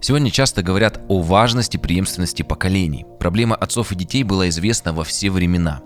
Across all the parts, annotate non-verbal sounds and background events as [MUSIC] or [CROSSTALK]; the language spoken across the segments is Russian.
Сегодня часто говорят о важности преемственности поколений. Проблема отцов и детей была известна во все времена.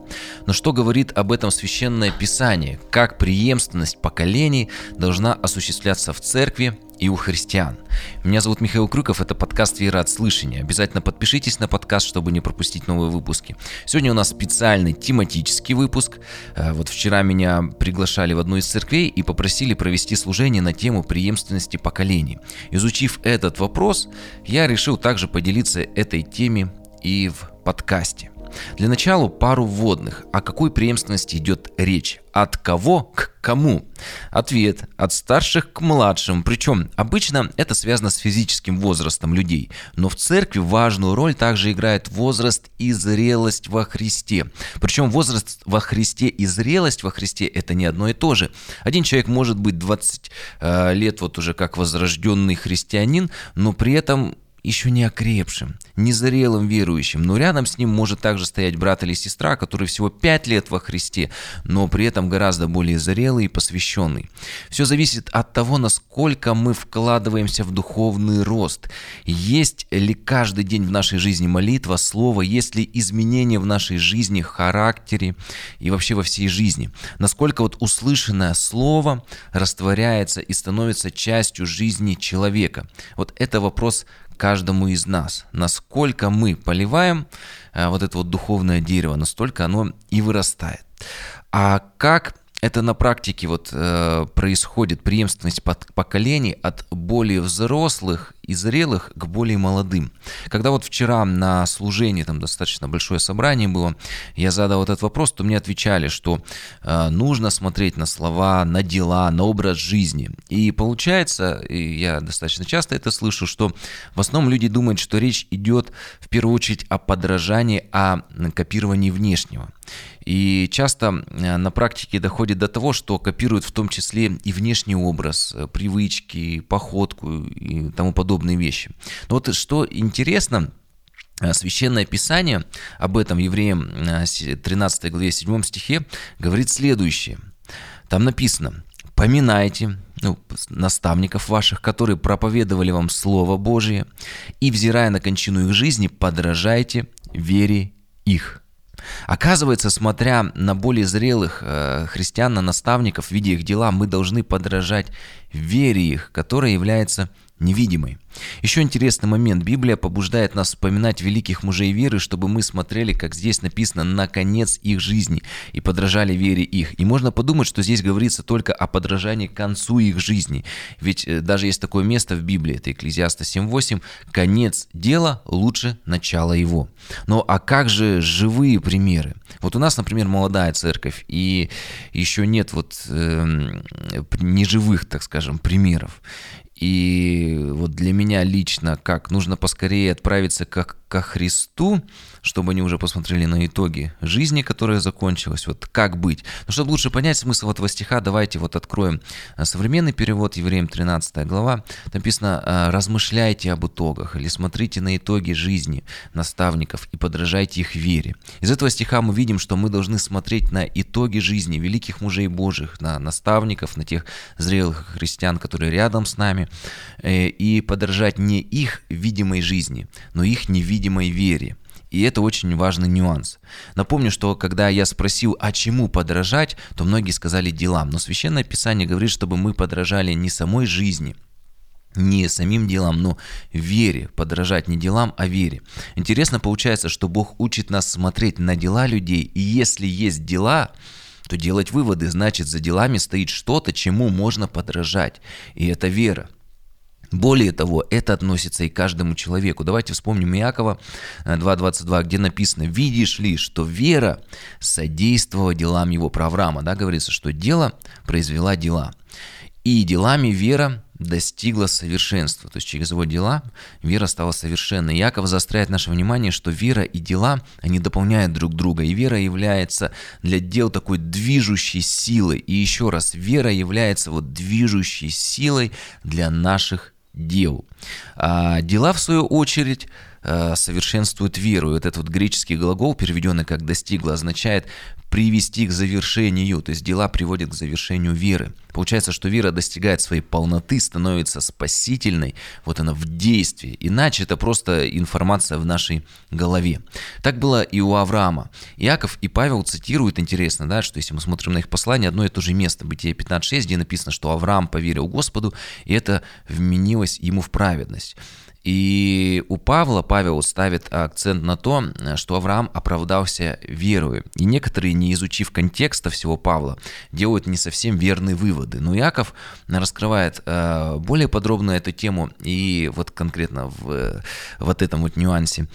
Но что говорит об этом священное писание? Как преемственность поколений должна осуществляться в церкви и у христиан. Меня зовут Михаил Крюков, это подкаст «Вера от слышания». Обязательно подпишитесь на подкаст, чтобы не пропустить новые выпуски. Сегодня у нас специальный тематический выпуск. Э, вот вчера меня приглашали в одну из церквей и попросили провести служение на тему преемственности поколений. Изучив этот вопрос, я решил также поделиться этой теме и в подкасте. Для начала пару вводных. О какой преемственности идет речь? От кого к кому? Ответ – от старших к младшим. Причем обычно это связано с физическим возрастом людей. Но в церкви важную роль также играет возраст и зрелость во Христе. Причем возраст во Христе и зрелость во Христе – это не одно и то же. Один человек может быть 20 э, лет вот уже как возрожденный христианин, но при этом еще не окрепшим, незрелым верующим, но рядом с ним может также стоять брат или сестра, который всего пять лет во Христе, но при этом гораздо более зрелый и посвященный. Все зависит от того, насколько мы вкладываемся в духовный рост. Есть ли каждый день в нашей жизни молитва, слово, есть ли изменения в нашей жизни, характере и вообще во всей жизни. Насколько вот услышанное слово растворяется и становится частью жизни человека. Вот это вопрос каждому из нас. Насколько мы поливаем э, вот это вот духовное дерево, настолько оно и вырастает. А как это на практике вот э, происходит преемственность поколений от более взрослых и зрелых к более молодым. Когда вот вчера на служении, там достаточно большое собрание было, я задал этот вопрос, то мне отвечали, что э, нужно смотреть на слова, на дела, на образ жизни. И получается, и я достаточно часто это слышу, что в основном люди думают, что речь идет в первую очередь о подражании, о копировании внешнего. И часто э, на практике доходит до того, что копируют в том числе и внешний образ, э, привычки, походку и тому подобные вещи. Но вот что интересно, э, Священное Писание об этом евреям 13 главе 7 стихе говорит следующее. Там написано «Поминайте ну, наставников ваших, которые проповедовали вам Слово Божие, и, взирая на кончину их жизни, подражайте вере их». Оказывается, смотря на более зрелых э, христиан, на наставников, видя их дела, мы должны подражать вере их, которая является невидимой. Еще интересный момент. Библия побуждает нас вспоминать великих мужей веры, чтобы мы смотрели, как здесь написано, на конец их жизни и подражали вере их. И можно подумать, что здесь говорится только о подражании концу их жизни. Ведь э, даже есть такое место в Библии, это Экклезиаста 7.8, конец дела лучше начала его. Но а как же живые примеры? Вот у нас, например, молодая церковь, и еще нет вот э, неживых, так скажем, примеров. И вот для меня лично, как нужно поскорее отправиться как ко Христу, чтобы они уже посмотрели на итоги жизни, которая закончилась, вот как быть. Но чтобы лучше понять смысл этого стиха, давайте вот откроем а, современный перевод, Евреям 13 глава. Там написано а, «размышляйте об итогах» или «смотрите на итоги жизни наставников и подражайте их вере». Из этого стиха мы видим, что мы должны смотреть на итоги жизни великих мужей Божьих, на наставников, на тех зрелых христиан, которые рядом с нами, э, и подражать не их видимой жизни, но их невидимой невидимой вере. И это очень важный нюанс. Напомню, что когда я спросил, а чему подражать, то многие сказали делам. Но Священное Писание говорит, чтобы мы подражали не самой жизни, не самим делам, но вере, подражать не делам, а вере. Интересно получается, что Бог учит нас смотреть на дела людей, и если есть дела, то делать выводы, значит за делами стоит что-то, чему можно подражать, и это вера. Более того, это относится и к каждому человеку. Давайте вспомним Иакова 2.22, э, где написано «Видишь ли, что вера содействовала делам его». Про Авраама да, говорится, что дело произвела дела. И делами вера достигла совершенства. То есть через его дела вера стала совершенной. Яков заостряет наше внимание, что вера и дела, они дополняют друг друга. И вера является для дел такой движущей силой. И еще раз, вера является вот движущей силой для наших дел. А дела, в свою очередь, совершенствует веру. Вот этот вот греческий глагол, переведенный как «достигло», означает привести к завершению, то есть дела приводят к завершению веры. Получается, что вера достигает своей полноты, становится спасительной, вот она в действии. Иначе это просто информация в нашей голове. Так было и у Авраама. Иаков и Павел цитируют, интересно, да, что если мы смотрим на их послание, одно и то же место, Бытие 15.6, где написано, что Авраам поверил Господу, и это вменилось ему в праведность. И у Павла Павел ставит акцент на то, что Авраам оправдался верою. И некоторые, не изучив контекста всего Павла, делают не совсем верные выводы. Но Яков раскрывает э, более подробно эту тему и вот конкретно в вот этом вот нюансе.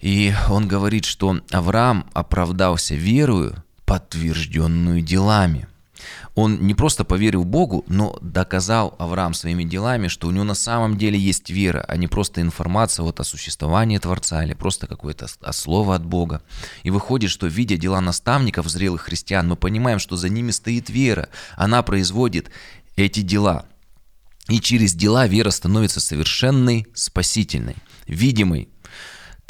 И он говорит, что Авраам оправдался верою, подтвержденную делами. Он не просто поверил Богу, но доказал Авраам своими делами, что у него на самом деле есть вера, а не просто информация вот о существовании Творца или просто какое-то слово от Бога. И выходит, что видя дела наставников, зрелых христиан, мы понимаем, что за ними стоит вера. Она производит эти дела. И через дела вера становится совершенной, спасительной, видимой,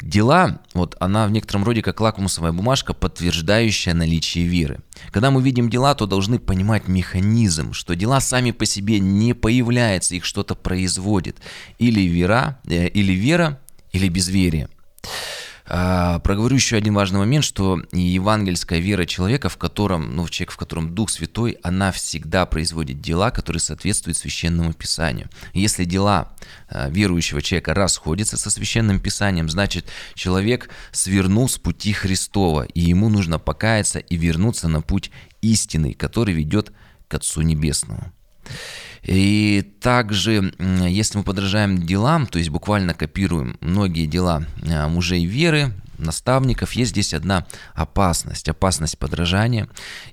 Дела, вот она в некотором роде как лакмусовая бумажка, подтверждающая наличие веры. Когда мы видим дела, то должны понимать механизм, что дела сами по себе не появляются, их что-то производит. Или вера, э, или вера, или безверие. А, проговорю еще один важный момент, что евангельская вера человека, в котором, ну, человек, в котором Дух Святой, она всегда производит дела, которые соответствуют Священному Писанию. Если дела а, верующего человека расходятся со Священным Писанием, значит, человек свернул с пути Христова, и ему нужно покаяться и вернуться на путь истины, который ведет к Отцу Небесному. И также, если мы подражаем делам, то есть буквально копируем многие дела а, мужей веры, наставников, есть здесь одна опасность, опасность подражания.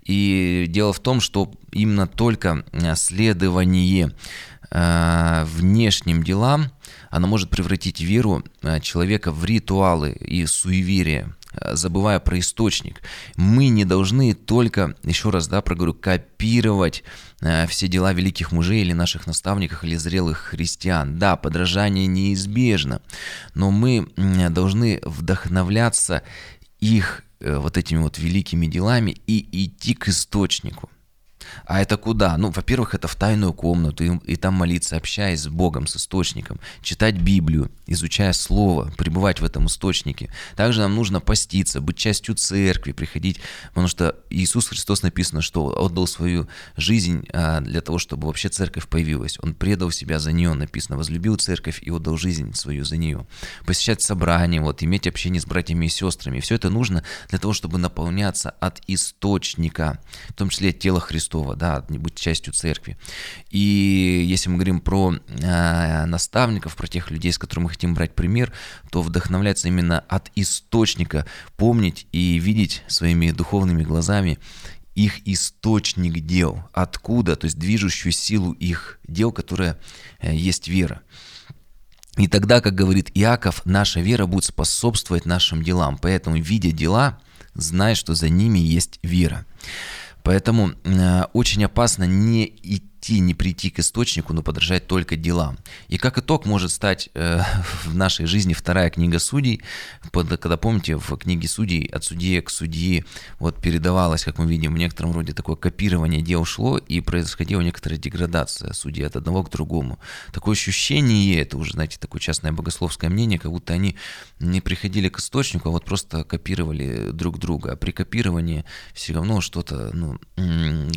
И дело в том, что именно только а, следование а, внешним делам, оно может превратить веру человека в ритуалы и суеверия. Э, забывая про источник. Мы не должны только, еще раз, да, проговорю, копировать э, все дела великих мужей или наших наставников или зрелых христиан. Да, подражание неизбежно, но мы должны вдохновляться их э, вот этими вот великими делами и идти к источнику. А это куда? Ну, во-первых, это в тайную комнату, и, и там молиться, общаясь с Богом, с источником, читать Библию, изучая Слово, пребывать в этом источнике. Также нам нужно поститься, быть частью церкви, приходить, потому что Иисус Христос написано, что отдал свою жизнь а, для того, чтобы вообще церковь появилась. Он предал себя за нее, написано, возлюбил церковь и отдал жизнь свою за нее. Посещать собрания, вот, иметь общение с братьями и сестрами. Все это нужно для того, чтобы наполняться от источника, в том числе тела Христова Христова, да, быть частью церкви. И если мы говорим про э, наставников, про тех людей, с которыми мы хотим брать пример, то вдохновляться именно от источника, помнить и видеть своими духовными глазами их источник дел, откуда, то есть движущую силу их дел, которая э, есть вера. И тогда, как говорит Иаков, наша вера будет способствовать нашим делам. Поэтому, видя дела, знай, что за ними есть вера. Поэтому э, очень опасно не идти, не прийти к источнику, но подражать только делам. И как итог может стать э, [LAUGHS] в нашей жизни вторая книга судей, под, когда, помните, в книге судей от судьи к судьи вот передавалось, как мы видим, в некотором роде такое копирование дел шло, и происходила некоторая деградация судей от одного к другому. Такое ощущение, это уже, знаете, такое частное богословское мнение, как будто они не приходили к источнику, а вот просто копировали друг друга. А при копировании все равно что-то, ну,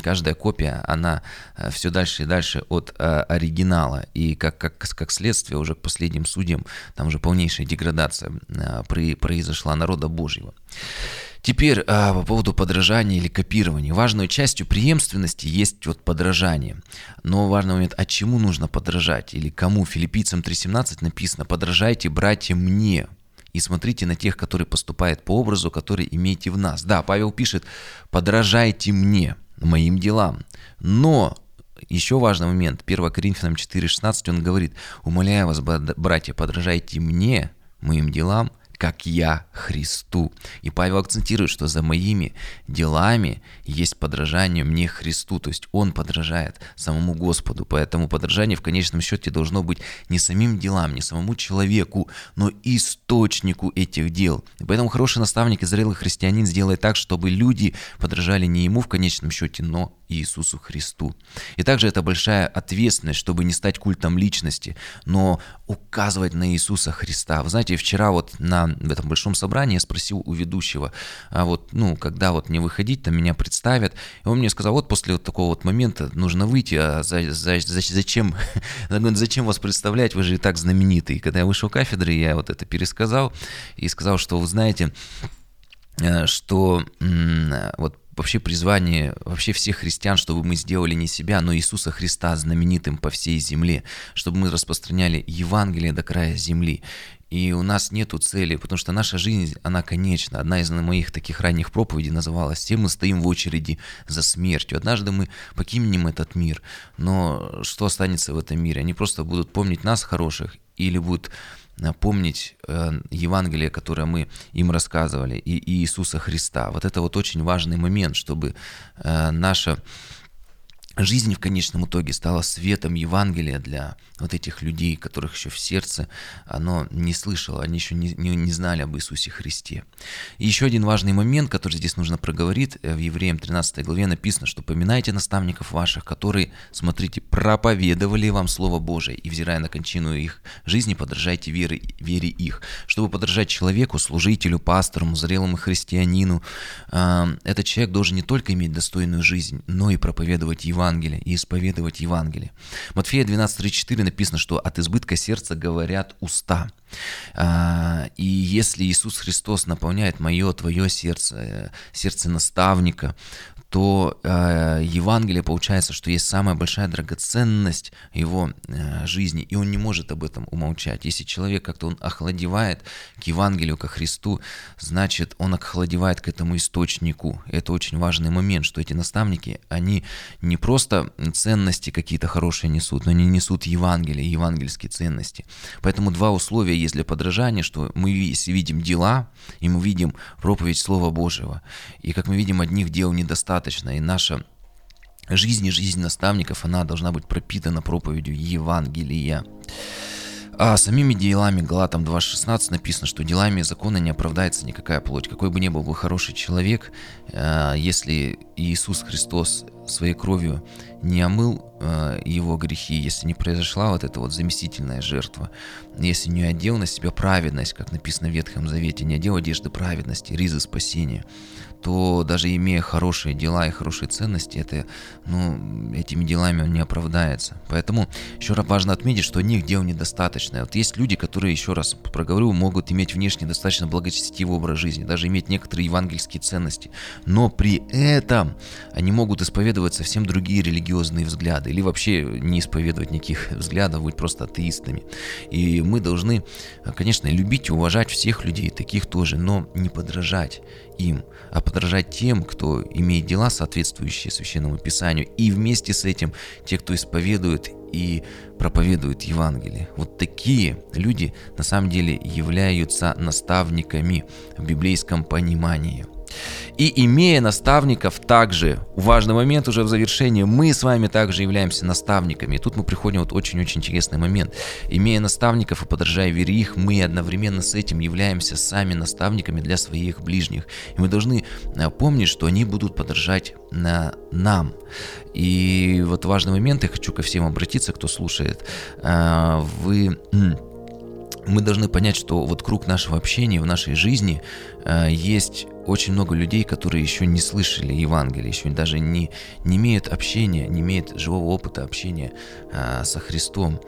каждая копия, она э, все дальше и дальше от э, оригинала. И как, как, как следствие уже к последним судьям там уже полнейшая деградация э, произошла народа Божьего. Теперь по поводу подражания или копирования. Важной частью преемственности есть вот подражание. Но важный момент, а чему нужно подражать или кому? Филиппийцам 3.17 написано «Подражайте, братья, мне, и смотрите на тех, которые поступают по образу, который имеете в нас. Да, Павел пишет, подражайте мне, моим делам. Но еще важный момент, 1 Коринфянам 4,16 он говорит, умоляю вас, братья, подражайте мне, моим делам, как я Христу. И Павел акцентирует, что за моими делами есть подражание мне Христу, то есть он подражает самому Господу. Поэтому подражание в конечном счете должно быть не самим делам, не самому человеку, но источнику этих дел. И поэтому хороший наставник и зрелый христианин сделает так, чтобы люди подражали не ему в конечном счете, но Иисусу Христу. И также это большая ответственность, чтобы не стать культом личности, но указывать на Иисуса Христа. Вы знаете, вчера вот на в этом большом собрании я спросил у ведущего, а вот, ну, когда вот мне выходить, там меня представят, и он мне сказал, вот после вот такого вот момента нужно выйти, а за, за, за, зачем, [LAUGHS] зачем вас представлять, вы же и так знаменитый. И когда я вышел кафедры, я вот это пересказал и сказал, что вы знаете, э, что вот вообще призвание вообще всех христиан, чтобы мы сделали не себя, но Иисуса Христа знаменитым по всей земле, чтобы мы распространяли Евангелие до края земли. И у нас нету цели, потому что наша жизнь, она конечна. Одна из моих таких ранних проповедей называлась «Все мы стоим в очереди за смертью». Однажды мы покинем этот мир, но что останется в этом мире? Они просто будут помнить нас хороших или будут помнить э, Евангелие, которое мы им рассказывали, и Иисуса Христа. Вот это вот очень важный момент, чтобы э, наша жизнь в конечном итоге стала светом Евангелия для вот этих людей, которых еще в сердце оно не слышало, они еще не, не, не знали об Иисусе Христе. И еще один важный момент, который здесь нужно проговорить, э, в Евреям 13 главе написано, что поминайте наставников ваших, которые, смотрите, проповедовали вам Слово Божие, и взирая на кончину их жизни, подражайте вере, вере их. Чтобы подражать человеку, служителю, пастору, зрелому христианину, э, этот человек должен не только иметь достойную жизнь, но и проповедовать Евангелие Евангелие и исповедовать Евангелие. Матфея 12.34 написано, что от избытка сердца говорят уста. А, и если Иисус Христос наполняет мое, твое сердце, э, сердце наставника, то э, Евангелие получается, что есть самая большая драгоценность его э, жизни, и он не может об этом умолчать. Если человек как-то он охладевает к Евангелию, ко Христу, значит, он охладевает к этому источнику. Это очень важный момент, что эти наставники, они не просто ценности какие-то хорошие несут, но они несут Евангелие, евангельские ценности. Поэтому два условия есть для подражания, что мы если видим дела, и мы видим проповедь Слова Божьего, и как мы видим, одних дел недостаточно, достаточно, и наша жизнь и жизнь наставников, она должна быть пропитана проповедью Евангелия. А самими делами Галатам 2.16 написано, что делами закона не оправдается никакая плоть. Какой бы ни был бы хороший человек, э, если Иисус Христос своей кровью не омыл э, его грехи, если не произошла вот эта вот заместительная жертва, если не одел на себя праведность, как написано в Ветхом Завете, не одел одежды праведности, ризы спасения, то даже имея хорошие дела и хорошие ценности, это, ну, этими делами он не оправдается. Поэтому еще раз важно отметить, что одних дел недостаточно. Вот есть люди, которые, еще раз проговорю, могут иметь внешне достаточно благочестивый образ жизни, даже иметь некоторые евангельские ценности, но при этом они могут исповедовать совсем другие религиозные взгляды или вообще не исповедовать никаких взглядов, быть просто атеистами. И мы должны, конечно, любить и уважать всех людей, таких тоже, но не подражать им, а подражать тем, кто имеет дела, соответствующие Священному Писанию, и вместе с этим те, кто исповедует и проповедует Евангелие. Вот такие люди на самом деле являются наставниками в библейском понимании. И имея наставников также, важный момент уже в завершении, мы с вами также являемся наставниками. И тут мы приходим вот очень-очень интересный момент. Имея наставников и подражая вере их, мы одновременно с этим являемся сами наставниками для своих ближних. И мы должны э, помнить, что они будут подражать на нам. И вот важный момент, я хочу ко всем обратиться, кто слушает. Э, вы мы должны понять, что вот круг нашего общения в нашей жизни э, есть очень много людей, которые еще не слышали Евангелие, еще даже не, не имеют общения, не имеют живого опыта общения э, со Христом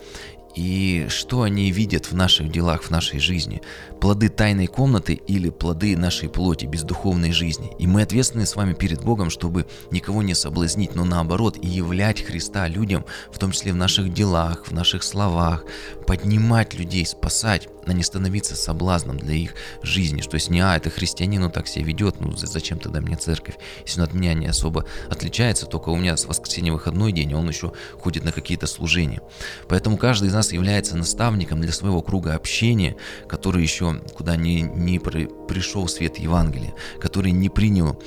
и что они видят в наших делах, в нашей жизни. Плоды тайной комнаты или плоды нашей плоти, бездуховной жизни. И мы ответственны с вами перед Богом, чтобы никого не соблазнить, но наоборот, и являть Христа людям, в том числе в наших делах, в наших словах, поднимать людей, спасать а не становиться соблазном для их жизни. То есть не, а, это христианин, он так себя ведет, ну зачем тогда мне церковь? Если он от меня не особо отличается, только у меня с воскресенья выходной день, а он еще ходит на какие-то служения. Поэтому каждый из нас является наставником для своего круга общения, который еще куда не, не пришел свет Евангелия, который не принял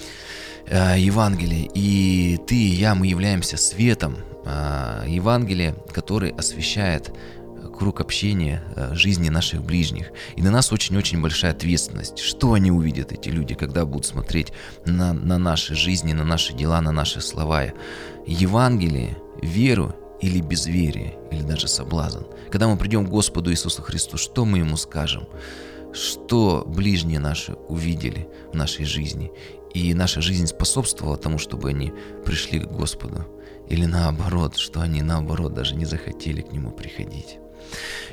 э, Евангелие. И ты и я, мы являемся светом э, Евангелия, который освещает круг общения, э, жизни наших ближних. И на нас очень-очень большая ответственность. Что они увидят, эти люди, когда будут смотреть на, на наши жизни, на наши дела, на наши слова? Евангелие, веру или безверие, или даже соблазн. Когда мы придем к Господу Иисусу Христу, что мы Ему скажем? Что ближние наши увидели в нашей жизни? И наша жизнь способствовала тому, чтобы они пришли к Господу? Или наоборот, что они наоборот даже не захотели к Нему приходить?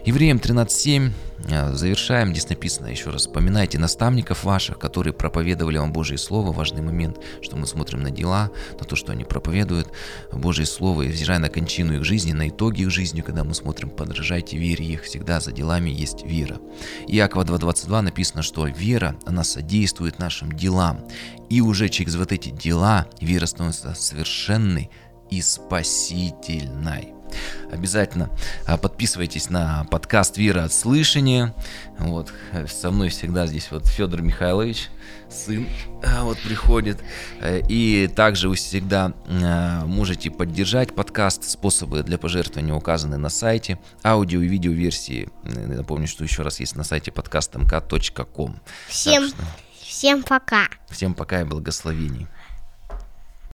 Евреям 13.7 э, завершаем. Здесь написано еще раз. Поминайте наставников ваших, которые проповедовали вам Божье Слово. Важный момент, что мы смотрим на дела, на то, что они проповедуют Божье Слово, и взирая на кончину их жизни, на итоги их жизни, когда мы смотрим, подражайте вере их, всегда за делами есть вера. Иакова 2.22 написано, что вера, она содействует нашим делам. И уже через вот эти дела вера становится совершенной и спасительной. Обязательно а, подписывайтесь на подкаст «Вера от слышания». Вот, со мной всегда здесь вот Федор Михайлович, сын, а, вот приходит. И также вы всегда а, можете поддержать подкаст. Способы для пожертвования указаны на сайте. Аудио и видео версии, напомню, что еще раз есть на сайте подкаст.мк.ком. Всем, что... всем пока. Всем пока и благословений.